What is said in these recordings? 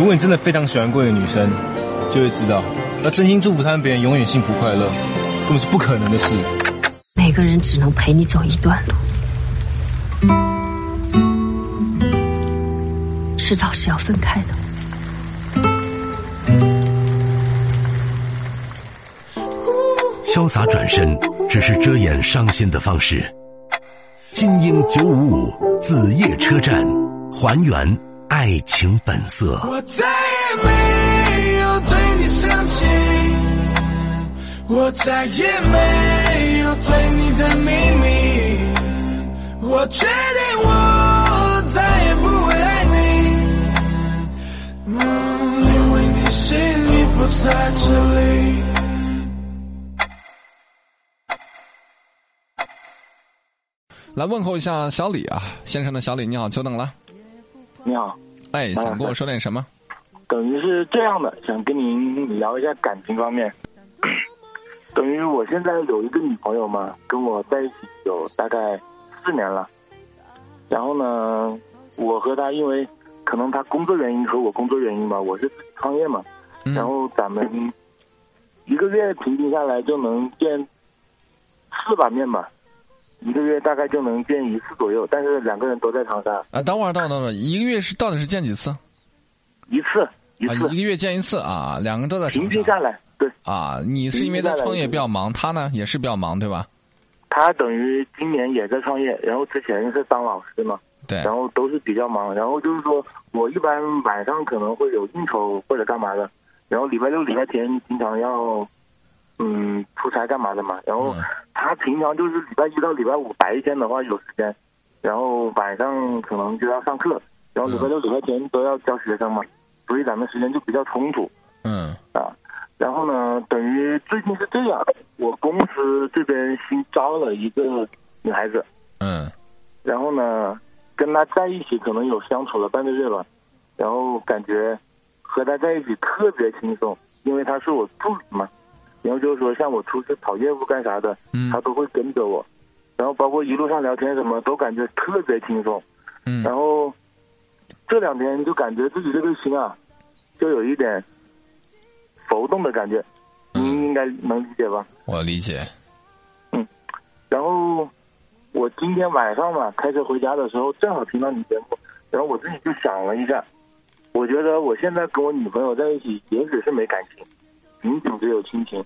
如果你真的非常喜欢过一个女生，就会知道，要真心祝福他们别人永远幸福快乐，根本是不可能的事。每个人只能陪你走一段路，迟早是要分开的。潇洒转身只是遮掩伤心的方式。金鹰九五五子夜车站，还原爱情本色。我再也没有对你生气，我再也没有对你的秘密，我决定我再也不会爱你，嗯，因为你心里不在这里。来问候一下小李啊，先生的小李，你好，久等了。你好，哎，想跟我说点什么？等于是这样的，想跟您聊一下感情方面。等于我现在有一个女朋友嘛，跟我在一起有大概四年了。然后呢，我和她因为可能她工作原因和我工作原因吧，我是自己创业嘛。然后咱们一个月平均下来就能见四把面吧。一个月大概就能见一次左右，但是两个人都在长沙。啊，等会儿，等会儿，等会儿，一个月是到底是见几次？一次，一次，一个月见一次啊，两个人都在长沙。平均下来，对。啊，你是因为在创业比较忙，他呢也是比较忙，对吧？他等于今年也在创业，然后之前是当老师嘛，对。然后都是比较忙，然后就是说我一般晚上可能会有应酬或者干嘛的，然后礼拜六、礼拜天经常要。嗯，出差干嘛的嘛？然后他平常就是礼拜一到礼拜五白天的话有时间，然后晚上可能就要上课，然后礼拜六、礼拜天都要教学生嘛，所以咱们时间就比较冲突。嗯。啊，然后呢，等于最近是这样，我公司这边新招了一个女孩子。嗯。然后呢，跟她在一起可能有相处了半个月吧，然后感觉和她在一起特别轻松，因为她是我助理嘛。然后就是说，像我出去跑业务干啥的，他都会跟着我，然后包括一路上聊天什么，都感觉特别轻松。嗯，然后这两天就感觉自己这个心啊，就有一点浮动的感觉，您应该能理解吧？我理解。嗯，然后我今天晚上嘛，开车回家的时候，正好听到你节目，然后我自己就想了一下，我觉得我现在跟我女朋友在一起，也许是没感情。仅仅只有亲情，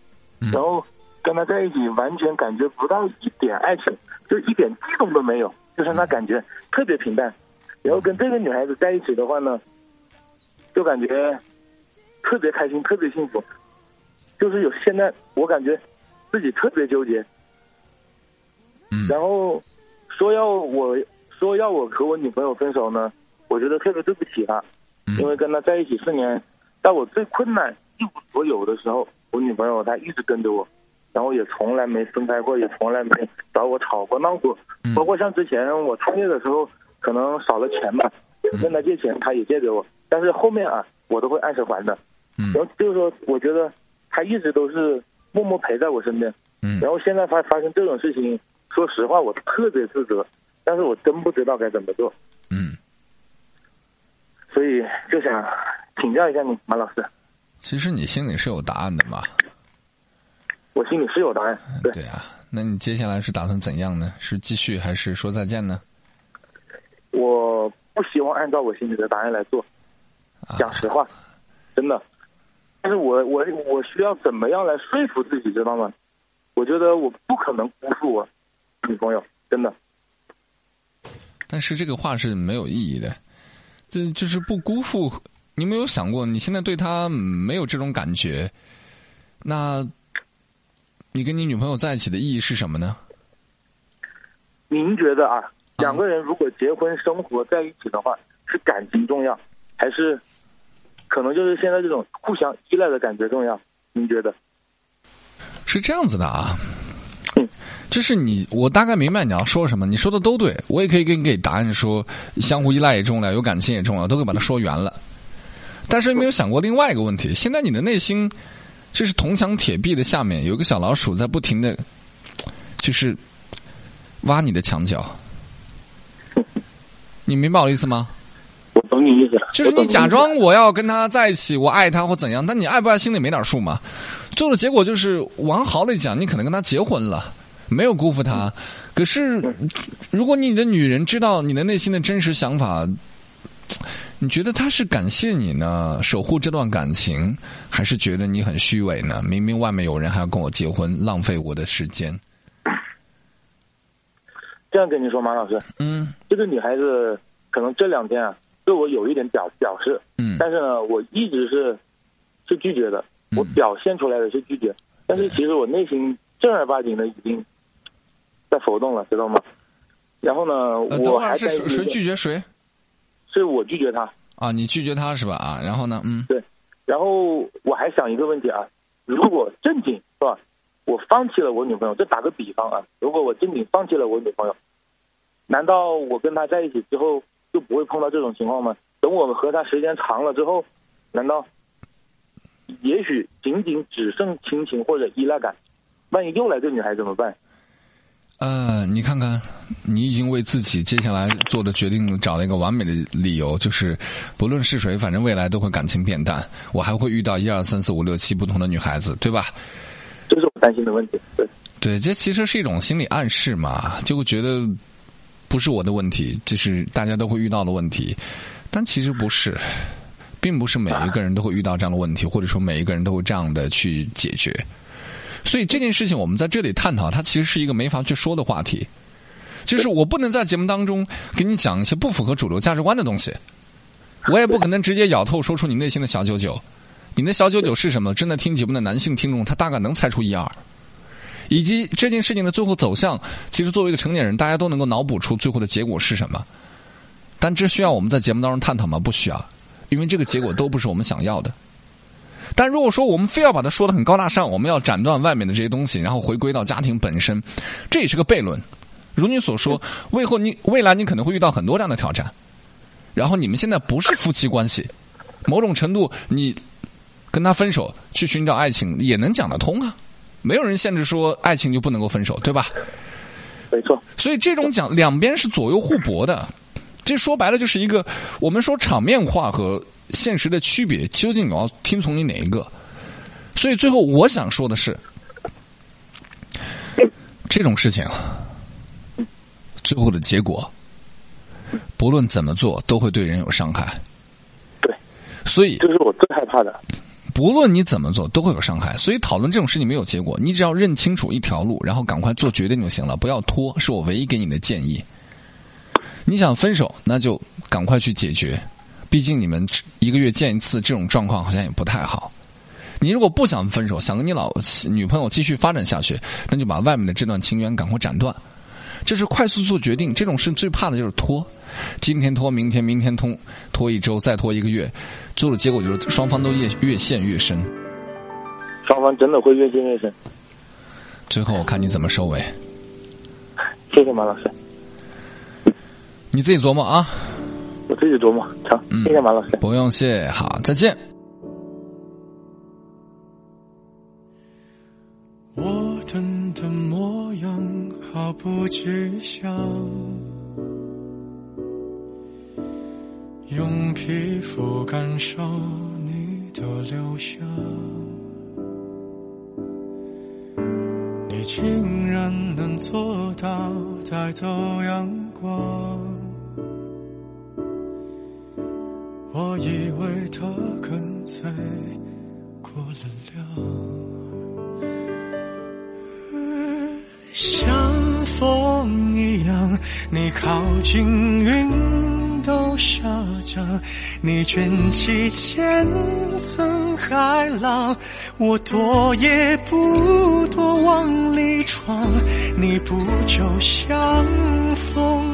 然后跟他在一起完全感觉不到一点爱情，就一点激动都没有，就是那感觉特别平淡。然后跟这个女孩子在一起的话呢，就感觉特别开心，特别幸福。就是有现在我感觉自己特别纠结。然后说要我说要我和我女朋友分手呢，我觉得特别对不起她，因为跟她在一起四年，在我最困难。一无所有的时候，我女朋友她一直跟着我，然后也从来没分开过，也从来没找我吵过闹过。包括像之前我创业的时候，可能少了钱吧，问她借钱，她也借给我。但是后面啊，我都会按时还的。然后就是说，我觉得她一直都是默默陪在我身边。然后现在发发生这种事情，说实话，我特别自责，但是我真不知道该怎么做。嗯。所以就想请教一下你，马老师。其实你心里是有答案的嘛？我心里是有答案。对对啊，那你接下来是打算怎样呢？是继续还是说再见呢？我不希望按照我心里的答案来做，讲实话，真的。但是我我我需要怎么样来说服自己，知道吗？我觉得我不可能辜负我女朋友，真的。但是这个话是没有意义的，这就是不辜负。你没有想过，你现在对他没有这种感觉，那，你跟你女朋友在一起的意义是什么呢？您觉得啊，两个人如果结婚生活在一起的话，是感情重要，还是可能就是现在这种互相依赖的感觉重要？您觉得？是这样子的啊，就是你，我大概明白你要说什么，你说的都对，我也可以给你给答案说，相互依赖也重要，有感情也重要，都可以把它说圆了。但是没有想过另外一个问题，现在你的内心，就是铜墙铁壁的下面有个小老鼠在不停的，就是挖你的墙角，你明白我的意思吗？我懂你意思了。就是你假装我要跟他在一起，我爱他或怎样，但你爱不爱心里没点数吗？最后的结果就是往好里讲，你可能跟他结婚了，没有辜负他。可是，如果你的女人知道你的内心的真实想法，你觉得他是感谢你呢，守护这段感情，还是觉得你很虚伪呢？明明外面有人还要跟我结婚，浪费我的时间。这样跟你说，马老师，嗯。这个女孩子可能这两天啊，对我有一点表表示，嗯。但是呢，我一直是是拒绝的，我表现出来的是拒绝，但是其实我内心正儿八经的已经在浮动了，知道吗？然后呢，呃，我还是谁拒绝谁是我拒绝他，啊？你拒绝他是吧？啊，然后呢？嗯对然后我还想一个问题啊，如果正经是吧，我放弃了我女朋友，这打个比方啊，如果我正经放弃了我女朋友，难道我跟她在一起之后就不会碰到这种情况吗？等我们和她时间长了之后，难道也许仅仅只剩亲情或者依赖感？万一又来这女孩怎么办？呃，你看看，你已经为自己接下来做的决定找了一个完美的理由，就是不论是谁，反正未来都会感情变淡，我还会遇到一二三四五六七不同的女孩子，对吧？这是我担心的问题。对，对，这其实是一种心理暗示嘛，就会觉得不是我的问题，这是大家都会遇到的问题，但其实不是，并不是每一个人都会遇到这样的问题，或者说每一个人都会这样的去解决。所以这件事情我们在这里探讨，它其实是一个没法去说的话题，就是我不能在节目当中给你讲一些不符合主流价值观的东西，我也不可能直接咬透说出你内心的小九九。你的小九九是什么？正在听节目的男性听众，他大概能猜出一二。以及这件事情的最后走向，其实作为一个成年人，大家都能够脑补出最后的结果是什么。但这需要我们在节目当中探讨吗？不需要，因为这个结果都不是我们想要的。但如果说我们非要把它说的很高大上，我们要斩断外面的这些东西，然后回归到家庭本身，这也是个悖论。如你所说，未后你未来你可能会遇到很多这样的挑战，然后你们现在不是夫妻关系，某种程度你跟他分手去寻找爱情也能讲得通啊，没有人限制说爱情就不能够分手，对吧？没错，所以这种讲两边是左右互搏的，这说白了就是一个我们说场面化和现实的区别，究竟你要听从你哪一个？所以最后我想说的是，这种事情最后的结果，不论怎么做都会对人有伤害。对，所以这是我最害怕的。不论你怎么做，都会有伤害。所以讨论这种事情没有结果，你只要认清楚一条路，然后赶快做决定就行了，不要拖。是我唯一给你的建议。你想分手，那就赶快去解决，毕竟你们一个月见一次，这种状况好像也不太好。你如果不想分手，想跟你老女朋友继续发展下去，那就把外面的这段情缘赶快斩断。这是快速做决定，这种事最怕的就是拖。今天拖，明天，明天拖，拖一周，再拖一个月，最后的结果就是双方都越越陷越深。双方真的会越陷越深。最后我看你怎么收尾。谢谢马老师，你自己琢磨啊。我自己琢磨。成，谢谢马老师。不用谢，好，再见。我等的模样毫不具象，用皮肤感受你的留香，你竟然能做到带走阳光，我以为他跟随过了量。像风一样，你靠近云都下降，你卷起千层海浪，我躲也不躲往里闯，你不就像风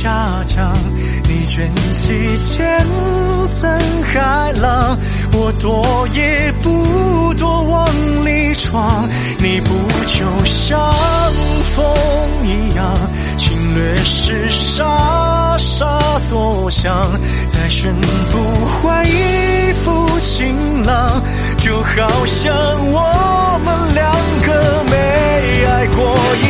下降，你卷起千层海浪，我躲也不躲往里闯，你不就像风一样，侵略时沙沙作响，再宣布换一副晴朗，就好像我们两个没爱过一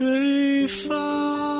对方。